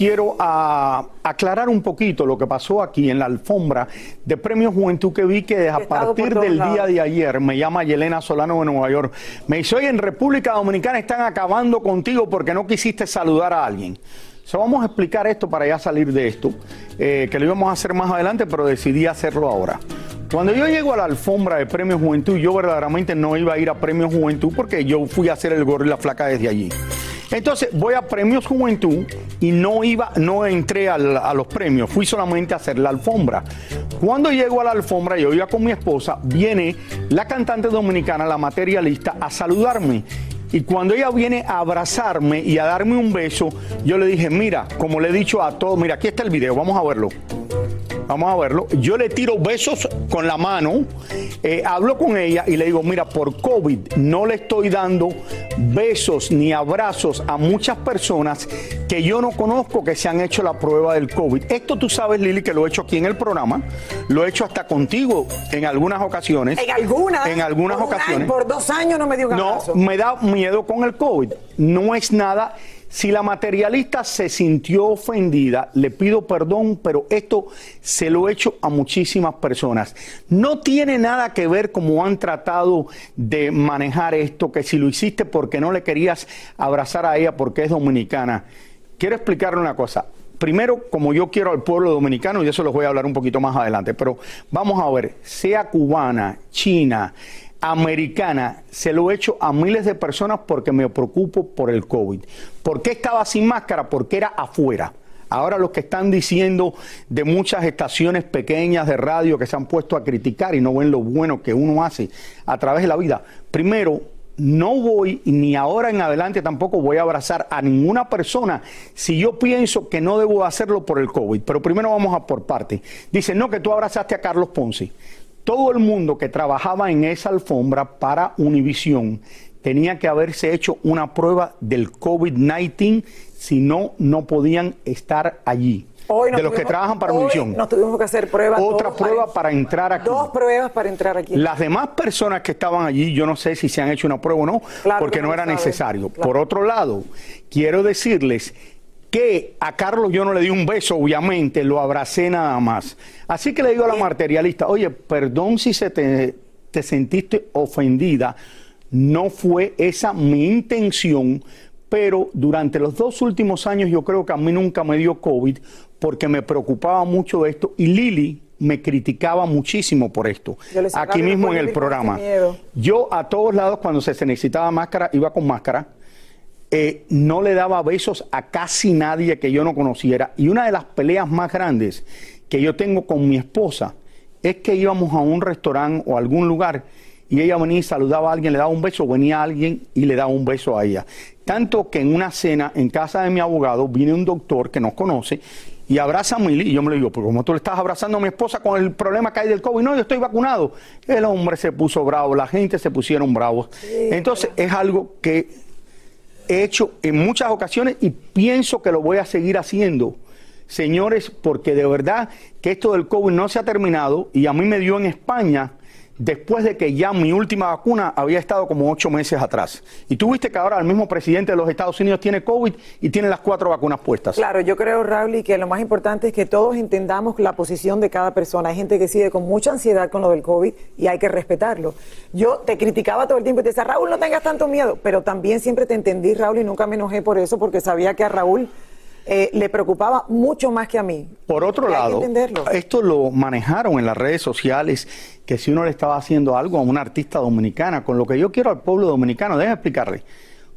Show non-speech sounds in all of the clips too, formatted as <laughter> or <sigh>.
Quiero ah, aclarar un poquito lo que pasó aquí en la alfombra de Premio Juventud que vi que a partir del lados. día de ayer me llama Yelena Solano de Nueva York. Me dice, oye, en República Dominicana están acabando contigo porque no quisiste saludar a alguien. So, vamos a explicar esto para ya salir de esto, eh, que lo íbamos a hacer más adelante, pero decidí hacerlo ahora. Cuando yo llego a la alfombra de Premio Juventud, yo verdaderamente no iba a ir a Premio Juventud porque yo fui a hacer el gorro y la flaca desde allí. Entonces voy a Premios Juventud y no iba, no entré a los premios, fui solamente a hacer la alfombra. Cuando llego a la alfombra, yo iba con mi esposa, viene la cantante dominicana, la materialista, a saludarme. Y cuando ella viene a abrazarme y a darme un beso, yo le dije, mira, como le he dicho a todos, mira, aquí está el video, vamos a verlo. Vamos a verlo. Yo le tiro besos con la mano, eh, hablo con ella y le digo, mira, por COVID no le estoy dando besos ni abrazos a muchas personas que yo no conozco que se han hecho la prueba del COVID. Esto tú sabes, Lili, que lo he hecho aquí en el programa, lo he hecho hasta contigo en algunas ocasiones. En algunas. En algunas por un año, ocasiones. por dos años no me dio un No, abrazo. me da miedo con el COVID. No es nada. Si la materialista se sintió ofendida, le pido perdón, pero esto se lo he hecho a muchísimas personas. No tiene nada que ver cómo han tratado de manejar esto, que si lo hiciste porque no le querías abrazar a ella porque es dominicana. Quiero explicarle una cosa. Primero, como yo quiero al pueblo dominicano, y eso les voy a hablar un poquito más adelante, pero vamos a ver, sea cubana, china, americana, se lo he hecho a miles de personas porque me preocupo por el COVID. ¿Por qué estaba sin máscara? Porque era afuera. Ahora los que están diciendo de muchas estaciones pequeñas de radio que se han puesto a criticar y no ven lo bueno que uno hace a través de la vida. Primero, no voy, ni ahora en adelante tampoco voy a abrazar a ninguna persona si yo pienso que no debo hacerlo por el COVID. Pero primero vamos a por parte. Dice, no, que tú abrazaste a Carlos Ponce. Todo el mundo que trabajaba en esa alfombra para Univisión tenía que haberse hecho una prueba del COVID-19, si no, no podían estar allí. Hoy de los que trabajan para Univisión. Nos tuvimos que hacer pruebas. Otra prueba para entrar aquí. Dos pruebas para entrar aquí. Las demás personas que estaban allí, yo no sé si se han hecho una prueba o no, Claro porque que no no era necesario. claro. Por otro lado, quiero decirles que a Carlos yo no le di un beso, obviamente, lo abracé nada más. Así que le digo a la materialista, oye, perdón si se te, te sentiste ofendida, no fue esa mi intención, pero durante los dos últimos años yo creo que a mí nunca me dio COVID porque me preocupaba mucho esto y Lili me criticaba muchísimo por esto, Yo le sacaba aquí mismo en el programa. este miedo. Yo a todos lados cuando se necesitaba máscara iba con máscara. Eh, no le daba besos a casi nadie que yo no conociera. Y una de las peleas más grandes que yo tengo con mi esposa es que íbamos a un restaurante o algún lugar y ella venía y saludaba a alguien, le daba un beso, venía alguien y le daba un beso a ella. Tanto que en una cena en casa de mi abogado viene un doctor que nos conoce y abraza a Milly. Y yo me le digo, pues como tú le estás abrazando a mi esposa con el problema que hay del COVID, no, yo estoy vacunado. El hombre se puso bravo, la gente se pusieron bravos. Entonces es algo que he hecho en muchas ocasiones y pienso que lo voy a seguir haciendo. Señores, porque de verdad que esto del COVID no se ha terminado y a mí me dio en España después de que ya mi última vacuna había estado como ocho meses atrás. Y tú viste que ahora el mismo presidente de los Estados Unidos tiene COVID y tiene las cuatro vacunas puestas. Claro, yo creo, Raúl, que lo más importante es que todos entendamos la posición de cada persona. Hay gente que sigue con mucha ansiedad con lo del COVID y hay que respetarlo. Yo te criticaba todo el tiempo y te decía, Raúl, no tengas tanto miedo, pero también siempre te entendí, Raúl, y nunca me enojé por eso porque sabía que a Raúl eh, le preocupaba mucho más que a mí. Por otro lado, esto lo manejaron en las redes sociales, que si uno le estaba haciendo algo a una artista dominicana, con lo que yo quiero al pueblo dominicano, déjame explicarle.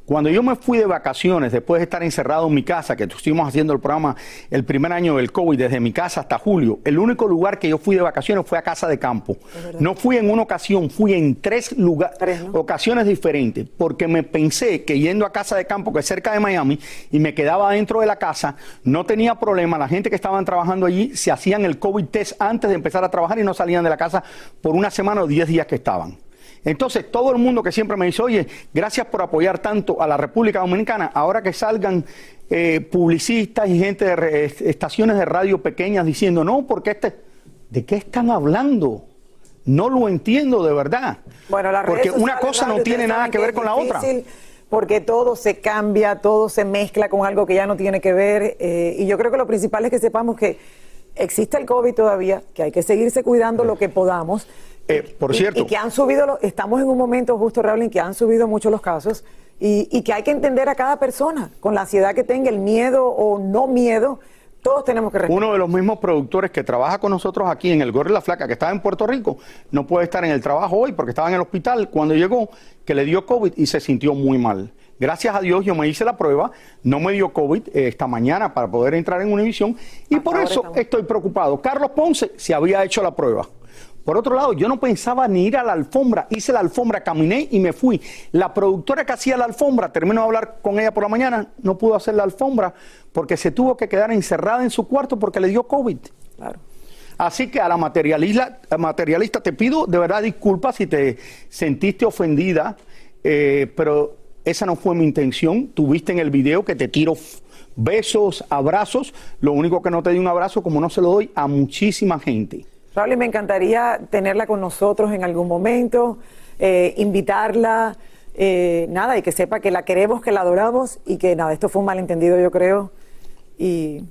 Cuando yo me fui de vacaciones, después de estar encerrado en mi casa, que estuvimos haciendo el programa el primer año del COVID, desde mi casa hasta julio, el único lugar que yo fui de vacaciones fue a casa de campo. No fui en una ocasión, fui en tres, lugares, ocasiones diferentes, porque me pensé que yendo a casa de campo, que es cerca de Miami, y me quedaba dentro de la casa, no tenía problema. La gente que estaban trabajando allí se hacían el COVID test antes de empezar a trabajar y no salían de la casa por una semana o diez días que estaban. Entonces, todo el mundo que siempre me dice, oye, gracias por apoyar tanto a la República Dominicana, ahora que salgan eh, publicistas y gente de estaciones de radio pequeñas diciendo, no, porque este, ¿de qué están hablando? No lo entiendo de verdad. Bueno, porque una cosa no tiene nada que ver con la otra porque todo se cambia, todo se mezcla con algo que ya no tiene que ver. Eh, y yo creo que lo principal es que sepamos que existe el COVID todavía, que hay que seguirse cuidando lo que podamos, eh, por cierto. Y, que han subido, estamos en un momento justo, Raúl, en que han subido mucho los casos y, que hay que entender a cada persona con la ansiedad que tenga, el miedo o no miedo. Todos tenemos que Uno de los mismos productores que trabaja con nosotros aquí en el Gorro y la Flaca, que estaba en Puerto Rico, no puede estar en el trabajo hoy porque estaba en el hospital cuando llegó, que le dio COVID y se sintió muy mal. Gracias a Dios yo me hice la prueba, no me dio COVID eh, esta mañana para poder entrar en Univisión y por eso estoy preocupado. Carlos Ponce se había hecho la prueba. Por otro lado, yo no pensaba ni ir a la alfombra, hice la alfombra, caminé y me fui. La productora que hacía la alfombra, terminó de hablar con ella por la mañana, no pudo hacer la alfombra porque se tuvo que quedar encerrada en su cuarto porque le dio COVID. Claro. Así que a la materialista, materialista te pido de verdad disculpas si te sentiste ofendida, eh, pero esa no fue mi intención. Tuviste en el video que te tiro besos, abrazos. Lo único que no te di un abrazo, como no se lo doy a muchísima gente. Raúl, me encantaría tenerla con nosotros en algún momento, eh, invitarla, eh, nada, y que sepa que la queremos, que la adoramos y que nada, esto fue un malentendido, yo creo. Y,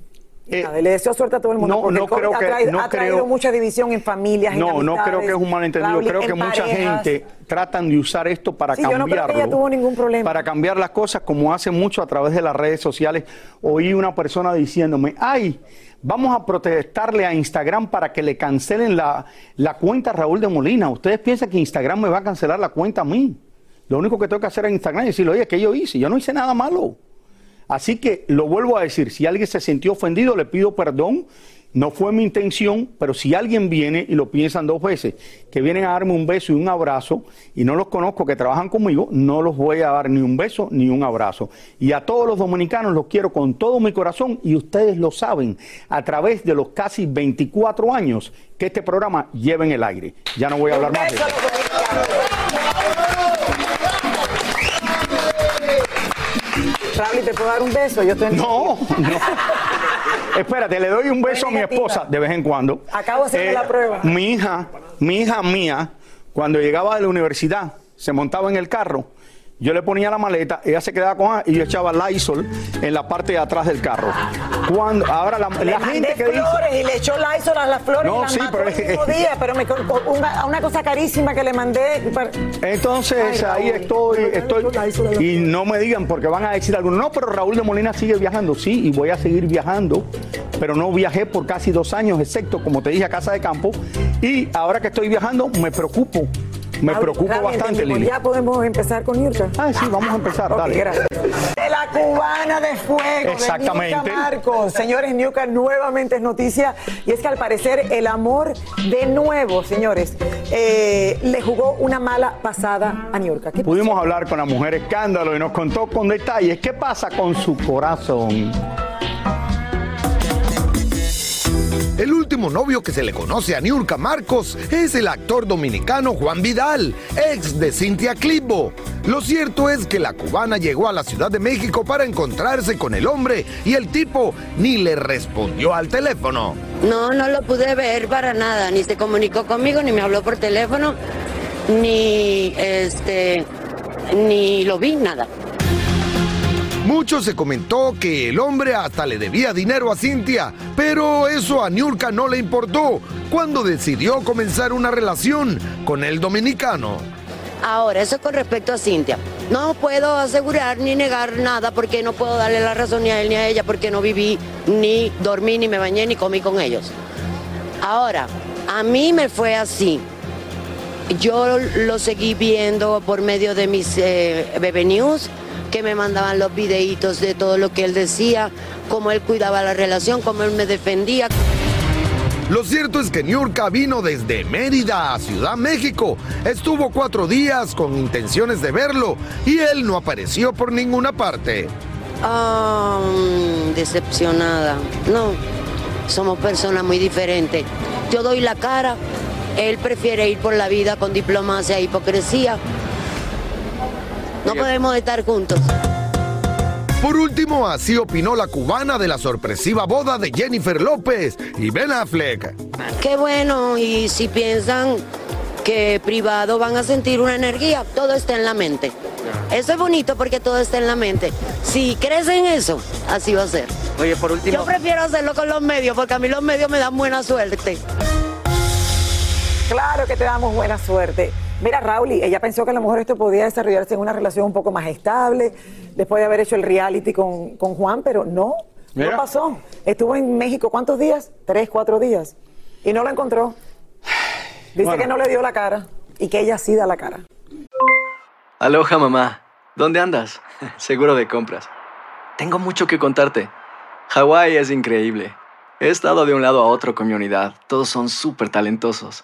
eh, le deseo suerte a todo el mundo. No, no creo que, ha traído, mucha división en familias. No, no creo que es un malentendido. creo que mucha gente tratan de usar esto para cambiarlo. Yo no creo que tuvo ningún problema. Para cambiar las cosas, como hace mucho a través de las redes sociales. Oí una persona diciéndome, ay, Vamos a protestarle a Instagram para que le cancelen la, cuenta a Raúl de Molina. ¿Ustedes piensan que Instagram me va a cancelar la cuenta a mí? Lo único que tengo que hacer en Instagram es decirle, oye, ¿qué yo hice? Yo no hice nada malo. Así que lo vuelvo a decir, si alguien se sintió ofendido, le pido perdón no fue mi intención, pero si alguien viene y lo piensan dos veces, que vienen a darme un beso y un abrazo, y no los conozco que trabajan conmigo, no los voy a dar ni un beso ni un abrazo. Y a todos los dominicanos los quiero con todo mi corazón y ustedes lo saben a través de los casi 24 años que este programa lleva en el aire. Ya no voy a hablar más de eso. ¿Te puedo dar un beso? Yo No, <laughs> no. Espérate, le doy un beso a mi esposa de vez en cuando. Acabo de hacer la eh, prueba. Mi hija, mi hija mía, cuando llegaba de la universidad, se montaba en el carro yo le ponía la maleta, ella se quedaba con y yo echaba Lysol en la parte de atrás del carro. Cuando ahora la, le gente que flores y le echó Lysol a las flores no, y las sí, pero el mismo día, pero me una, una, cosa carísima que le mandé. Entonces ahí estoy, estoy y no me digan porque van a decir algo. No, pero Raúl de Molina sigue viajando, sí, y voy a seguir viajando, pero no viajé por casi dos años, excepto como te dije a casa de campo, y ahora que estoy viajando me preocupo me preocupa bastante. Lili. Ya podemos empezar con Yurka. Ah, sí, vamos a empezar, dale. gracias. De la cubana de fuego, Exactamente. de Marcos. Señores, Niurka nuevamente es noticia y es que al parecer el amor de nuevo, señores, eh, le jugó una mala pasada a Niurka. ¿Qué Pudimos hablar con la mujer escándalo y nos contó con detalles qué pasa con su corazón. El último novio que se le conoce a Niurka Marcos es el actor dominicano Juan Vidal, ex de Cintia Clitbo. Lo cierto es que la cubana llegó a la Ciudad de México para encontrarse con el hombre y el tipo ni le respondió al teléfono. No, no lo pude ver para nada, ni se comunicó conmigo, ni me habló por teléfono, ni este, ni lo vi, nada. Mucho se comentó que el hombre hasta le debía dinero a Cintia, pero eso a Niurka no le importó cuando decidió comenzar una relación con el dominicano. Ahora, eso con respecto a Cintia. No puedo asegurar ni negar nada porque no puedo darle la razón ni a él ni a ella porque no viví, ni dormí, ni me bañé, ni comí con ellos. Ahora, a mí me fue así. Yo lo seguí viendo por medio de mis eh, Bebe News, que me mandaban los videitos de todo lo que él decía, cómo él cuidaba la relación, cómo él me defendía. Lo cierto es que Niurka vino desde Mérida a Ciudad México. Estuvo cuatro días con intenciones de verlo y él no apareció por ninguna parte. Ah, mm, decepcionada. No, somos personas muy diferentes. Yo doy la cara, él prefiere ir por la vida con diplomacia e hipocresía. No podemos estar juntos. Por último, así opinó la cubana de la sorpresiva boda de Jennifer López y Ben Affleck. Qué bueno, y si piensan que privado van a sentir una energía, todo está en la mente. Eso es bonito porque todo está en la mente. Si crees en eso, así va a ser. Oye, por último. Yo prefiero hacerlo con los medios porque a mí los medios me dan buena suerte. Claro que te damos buena suerte. Mira, Raúl, ella pensó que a lo mejor esto podía desarrollarse en una relación un poco más estable, después de haber hecho el reality con, con Juan, pero no, Mira. no pasó. Estuvo en México, ¿cuántos días? Tres, cuatro días. Y no lo encontró. Dice Bueno. que no le dio la cara y que ella sí da la cara. Aloha, mamá. ¿Dónde andas? <laughs> Seguro de compras. Tengo mucho que contarte. Hawái es increíble. He estado de un lado a otro con mi unidad. Todos son súper talentosos.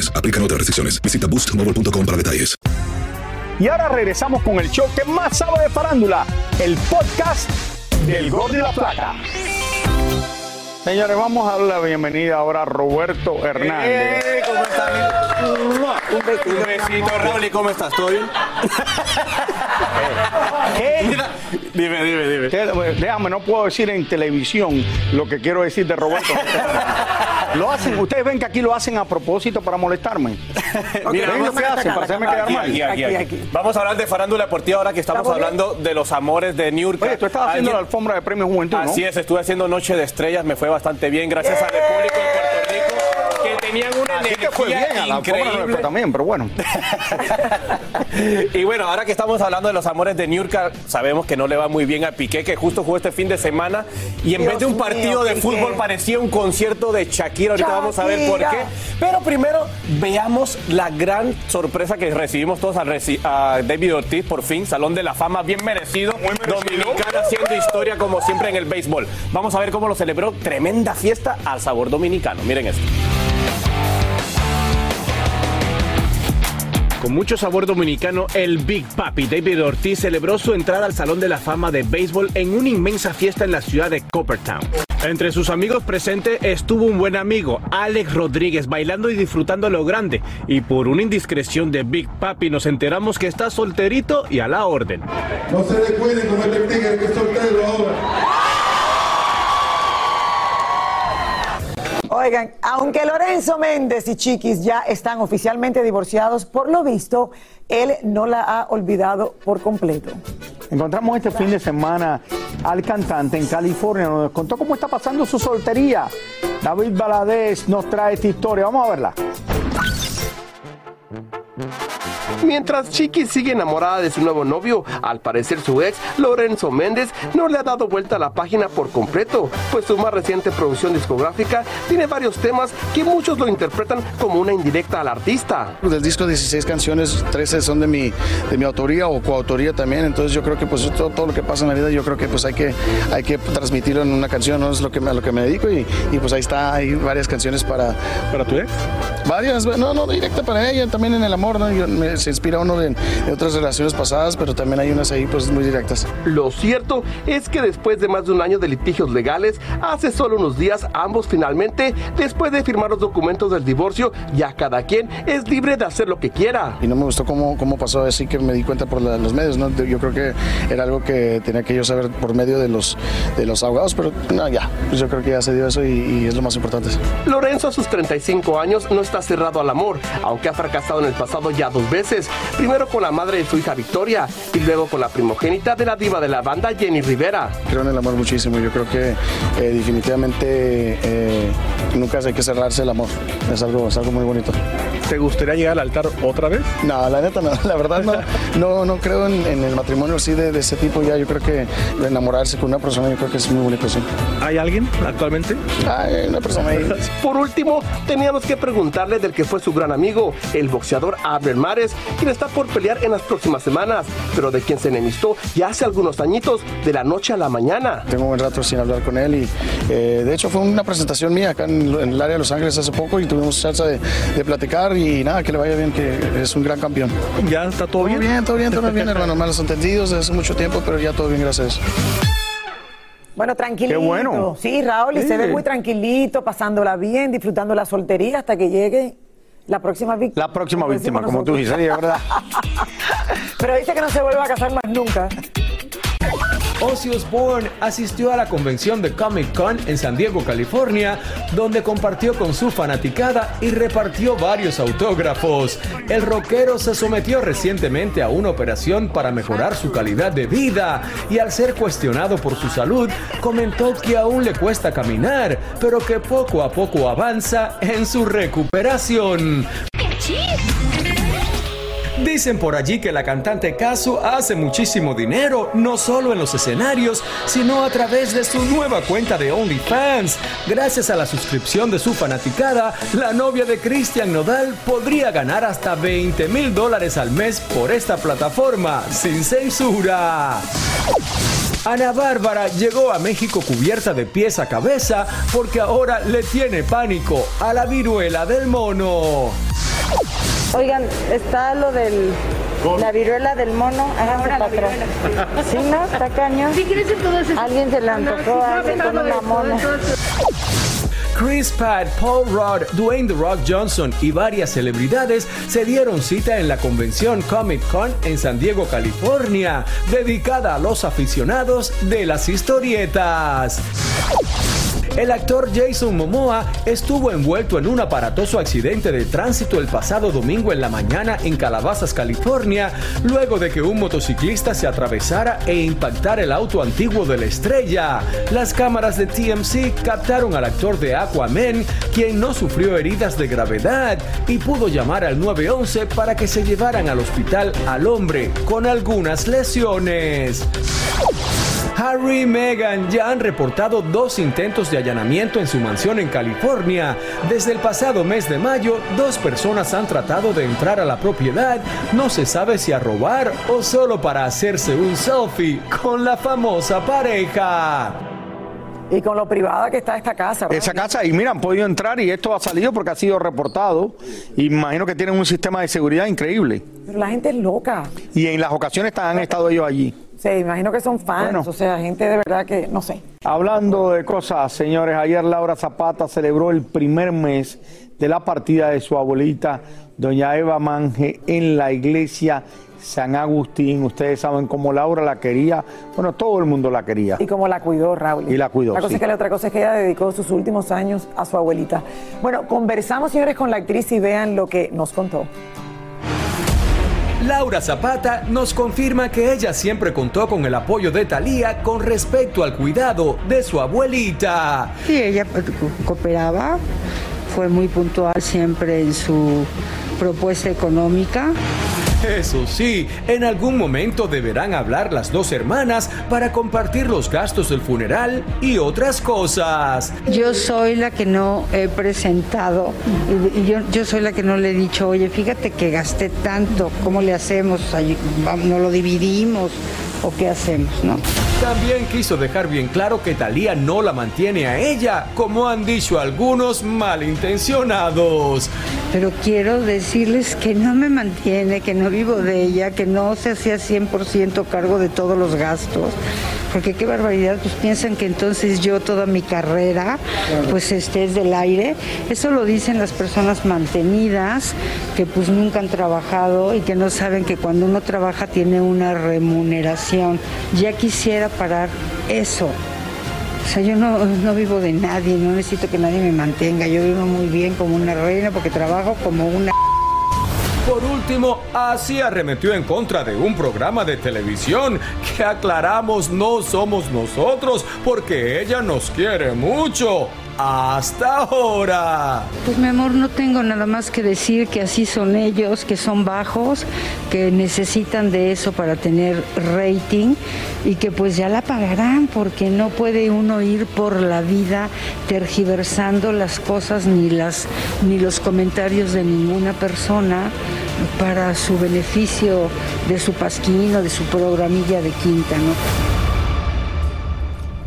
Aplican otras restricciones. Visita boostmobile.com para detalles. Y ahora regresamos con el show que más sabe de farándula, el podcast del Gol de la Plata. Señores, vamos a darle la bienvenida ahora a Roberto Hernández. Eh, ¿Cómo están? Un besito, Un besito, Raúl, ¿y cómo estás? ¿Todo bien? <laughs> ¿Qué? Dime, dime, dime. ¿Qué? Déjame, no puedo decir en televisión lo que quiero decir de Roberto. <laughs> lo hacen, ustedes ven que aquí lo hacen a propósito para molestarme. <laughs> Mira, ¿Ven lo vamos que a- hacen para hacerme quedar Aquí, mal? aquí, aquí, Aquí, aquí. aquí. Vamos a hablar de farándula deportiva ahora que estamos hablando de los amores de Niurka. Oye, tú estabas haciendo la alfombra de premios Juventud, ¿no? Así es, estuve haciendo Noche de Estrellas, me fue bastante bien, gracias al público tenían una Así energía que fue bien, a la pobre también, pero bueno. <laughs> Y bueno, ahora que estamos hablando de los amores de Niurka, sabemos que no le va muy bien a Piqué, que justo jugó este fin de semana. Y en Dios vez de un mío, partido de Piqué. fútbol, parecía un concierto de Shakira. Ahorita vamos a ver por qué. Shakira. Pero primero, veamos la gran sorpresa que recibimos todos reci- a David Ortiz, por fin, Salón de la Fama, bien merecido. Dominicana haciendo historia como siempre en el béisbol. Vamos a ver cómo lo celebró. Tremenda fiesta al sabor dominicano. Miren esto. Con mucho sabor dominicano, el Big Papi David Ortiz celebró su entrada al Salón de la Fama de Béisbol en una inmensa fiesta en la ciudad de Coppertown. Entre sus amigos presentes estuvo un buen amigo, Alex Rodríguez, bailando y disfrutando lo grande. Y por una indiscreción de Big Papi nos enteramos que está solterito y a la orden. No se descuiden con este tigre que es soltero ahora. Oigan, aunque Lorenzo Méndez y Chiquis ya están oficialmente divorciados, por lo visto, él no la ha olvidado por completo. Encontramos este fin de semana al cantante en California, nos contó cómo está pasando su soltería. David Baladés nos trae esta historia, vamos a verla. Mientras Chiqui sigue enamorada de su nuevo novio, al parecer su ex, Lorenzo Méndez, no le ha dado vuelta a la página por completo, pues su más reciente producción discográfica tiene varios temas que muchos lo interpretan como una indirecta al artista. Del disco 16 canciones, 13 son de mi, de mi autoría o coautoría también, entonces yo creo que pues todo, todo lo que pasa en la vida yo creo que pues hay que, hay que transmitirlo en una canción, no es lo que a lo que me dedico y, y, pues ahí está, hay varias canciones para... ¿Para tu ex? Varias, no, no, directa para ella, también en el amor, ¿no? Yo- me- inspira uno de, de otras relaciones pasadas, pero también hay unas ahí pues muy directas. Lo cierto es que después de más de un año de litigios legales, hace solo unos días ambos finalmente, después de firmar los documentos del divorcio, ya cada quien es libre de hacer lo que quiera. Y no me gustó cómo, cómo pasó así que me di cuenta por la- los medios, ¿no? Yo creo que era algo que tenía que yo saber por medio de los, de los abogados, pero no, ya, pues yo creo que ya se dio eso y, y es lo más importante. Lorenzo a sus 35 años no está cerrado al amor, aunque ha fracasado en el pasado ya dos veces. Primero con la madre de su hija Victoria y luego con la primogénita de la diva de la banda Jenny Rivera. Creo en el amor muchísimo, yo creo que eh, definitivamente eh, nunca hay que cerrarse el amor, es algo, es algo muy bonito. ¿Te gustaría llegar al altar otra vez? No, la neta no, <laughs> la verdad no, no, no creo en, en el matrimonio así de, de ese tipo ya, yo creo que enamorarse con una persona yo creo que es muy bonito, sí. ¿Hay alguien actualmente? Hay una persona ahí. Por último, teníamos que preguntarle del que fue su gran amigo, el boxeador Abner Mares, quien está por pelear en las próximas semanas, pero de quien se enemistó ya hace algunos añitos, de la noche a la mañana. Tengo un buen rato sin hablar con él y eh, de hecho fue una presentación mía acá en, en el área de Los Ángeles hace poco y tuvimos chance de, de platicar y nada, que le vaya bien, que es un gran campeón. ¿Ya está todo bien? Todo bien, todo bien, todo <laughs> bien, hermano. Malos entendidos desde hace mucho tiempo, pero ya todo bien, gracias. Bueno, tranquilito. Qué bueno. Sí, Raúl, y Sí. se ve muy tranquilito, pasándola bien, disfrutando la soltería hasta que llegue la próxima víctima. La próxima víctima, como tú dices, es verdad. <laughs> Pero dice que no se vuelve a casar más nunca. Ozzy Osbourne asistió a la convención de Comic Con en San Diego, California, donde compartió con su fanaticada y repartió varios autógrafos. El rockero se sometió recientemente a una operación para mejorar su calidad de vida y al ser cuestionado por su salud, comentó que aún le cuesta caminar, pero que poco a poco avanza en su recuperación. Dicen por allí que la cantante Kazu hace muchísimo dinero, no solo en los escenarios, sino a través de su nueva cuenta de OnlyFans. Gracias a la suscripción de su fanaticada, la novia de Cristian Nodal podría ganar hasta 20 mil dólares al mes por esta plataforma, sin censura. Ana Bárbara llegó a México cubierta de pies a cabeza porque ahora le tiene pánico a la viruela del mono. Oigan, está lo del la viruela del mono. Háganse para atrás. Sí, ¿no? Está cañón. ¿Qué crees en Alguien se le antojó a alguien con una mono. Chris Pratt, Paul Rudd, Dwayne The Rock Johnson y varias celebridades se dieron cita en la convención Comic Con en San Diego, California, dedicada a los aficionados de las historietas. El actor Jason Momoa estuvo envuelto en un aparatoso accidente de tránsito el pasado domingo en la mañana en Calabazas, California, luego de que un motociclista se atravesara e impactara el auto antiguo de la estrella. Las cámaras de TMC captaron al actor de Aquaman, quien no sufrió heridas de gravedad y pudo llamar al 911 para que se llevaran al hospital al hombre con algunas lesiones. Harry y Meghan ya han reportado dos intentos de allanamiento en su mansión en California. Desde el pasado mes de mayo, dos personas han tratado de entrar a la propiedad. No se sabe si a robar o solo para hacerse un selfie con la famosa pareja. Y con lo privada que está esta casa. ¿verdad? Esa casa, y mira, han podido entrar y esto ha salido porque ha sido reportado. Imagino que tienen un sistema de seguridad increíble. Pero la gente es loca. Y en las ocasiones han estado ellos allí. Sí, imagino que son fans, Bueno. o sea, gente de verdad que, no sé. Hablando de cosas, señores, ayer Laura Zapata celebró el primer mes de la partida de su abuelita, doña Eva Manje, en la iglesia San Agustín. Ustedes saben cómo Laura la quería, bueno, todo el mundo la quería. Y como la cuidó Raúl. Y la cuidó, Una cosa sí. es que la otra cosa es que ella dedicó sus últimos años a su abuelita. Bueno, conversamos, señores, con la actriz y vean lo que nos contó. Laura Zapata nos confirma que ella siempre contó con el apoyo de Thalía con respecto al cuidado de su abuelita. Sí, ella pues, co- cooperaba, fue muy puntual siempre en su propuesta económica. Eso sí, en algún momento deberán hablar las dos hermanas para compartir los gastos del funeral y otras cosas. Yo soy la que no he presentado, y- yo, yo soy la que no le he dicho, oye, fíjate que gasté tanto, ¿cómo le hacemos? ¿No lo dividimos o qué hacemos? ¿no? También quiso dejar bien claro que Thalía no la mantiene a ella, como han dicho algunos malintencionados. Pero quiero decirles que no me mantiene, que no vivo de ella, que no se hacía 100% cargo de todos los gastos. Porque qué barbaridad, pues piensan que entonces yo toda mi carrera pues este es del aire. Eso lo dicen las personas mantenidas que pues nunca han trabajado y que no saben que cuando uno trabaja tiene una remuneración. Ya quisiera parar eso. O sea, yo no, no vivo de nadie, no necesito que nadie me mantenga. Yo vivo muy bien como una reina porque trabajo como una... Último, así arremetió en contra de un programa de televisión que aclaramos no somos nosotros porque ella nos quiere mucho. Hasta ahora. Pues mi amor, no tengo nada más que decir que así son ellos, que son bajos, que necesitan de eso para tener rating y que pues ya la pagarán porque no puede uno ir por la vida tergiversando las cosas ni las ni los comentarios de ninguna persona para su beneficio de su pasquín o de su programilla de quinta, ¿no?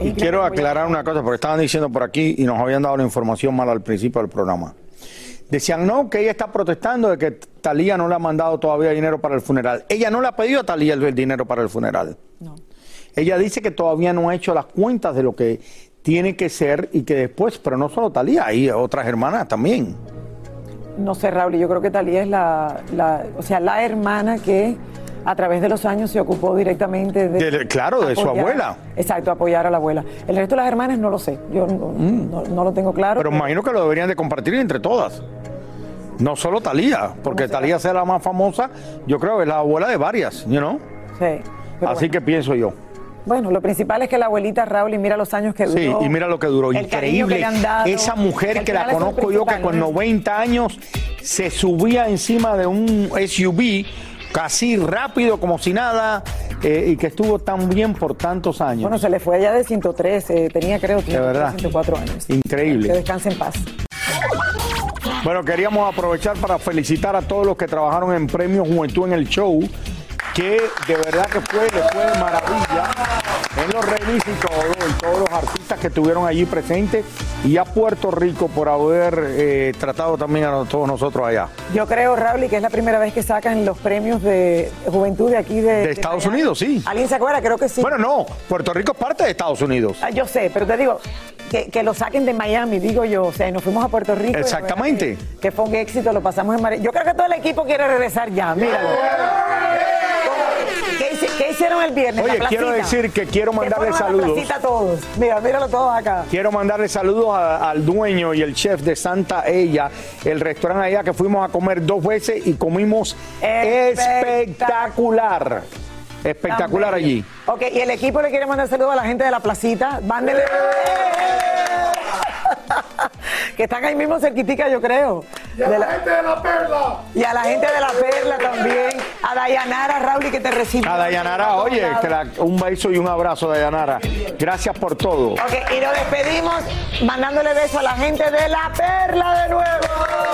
Y quiero aclarar una cosa, porque estaban diciendo por aquí y nos habían dado la información mal al principio del programa. Decían, no, que ella está protestando de que Talía no le ha mandado todavía dinero para el funeral. Ella no le ha pedido a Talía el, el dinero para el funeral. Ella dice que todavía no ha hecho las cuentas de lo que tiene que ser y que después, pero no solo Talía, hay otras hermanas también. No sé, Raúl, yo creo que Talía es la, la- o sea, la hermana que a través de los años se ocupó directamente de... De- claro, de su abuela. Exacto, apoyar a la abuela. El resto de las hermanas no lo sé, yo no, no- no lo tengo claro. Mm. Pero imagino que lo deberían de compartir entre todas. No solo Talía, porque Talía sea la más famosa, yo creo que es la abuela de varias, you know? Sí, Así que pienso yo. Bueno, lo principal es que la abuelita Raúl, y mira los años que duró. Sí, y mira lo que duró, increíble. que dado. Esa mujer que la conozco yo que con ¿no? 90 años se subía encima de un SUV casi rápido como si nada eh, y que estuvo tan bien por tantos años. Bueno, se le fue allá de 113, tenía creo verdad. 104 años. Que Increíble. descanse en paz. Bueno, queríamos aprovechar para felicitar a todos los que trabajaron en Premio Juventud en el show, que de verdad que fue, le fue de maravilla en los remis y todo, y todos los artistas que estuvieron allí presentes, y a Puerto Rico por haber eh, tratado también a todos nosotros allá. Yo creo, Raúl, que es la primera vez que sacan los premios de juventud de aquí de, De Estados Miami. Unidos, sí. ¿Alguien se acuerda? Creo que sí. Bueno, no, Puerto Rico es parte de Estados Unidos. Ah, yo sé, pero te digo, que, que lo saquen de Miami, digo yo. O sea, nos fuimos a Puerto Rico. Exactamente. Que, que fue un éxito, lo pasamos en Miami. Yo creo que todo el equipo quiere regresar ya, míralo. ¿Qué, hici- qué hicieron el viernes? Oye, La quiero decir que quiero mandarle la saludos. a todos. Mira, míralo todos acá. Quiero mandarle saludos a- al dueño y el chef de Santa Ella, el restaurante allá que fuimos a comer dos veces y comimos espectacular. Espectacular allí. Ok, y el equipo le quiere mandar saludos a la gente de la placita. Mándele. <laughs> que están ahí mismo cerquitica, yo creo. Y a De la gente de la perla. Y a la gente de la perla también. A Dayanara, Raúl, que te recibió. A Dayanara, oye, Todos que la- un beso y un abrazo, Dayanara. Gracias por todo. Ok, y nos despedimos mandándole beso a la gente de La Perla de nuevo.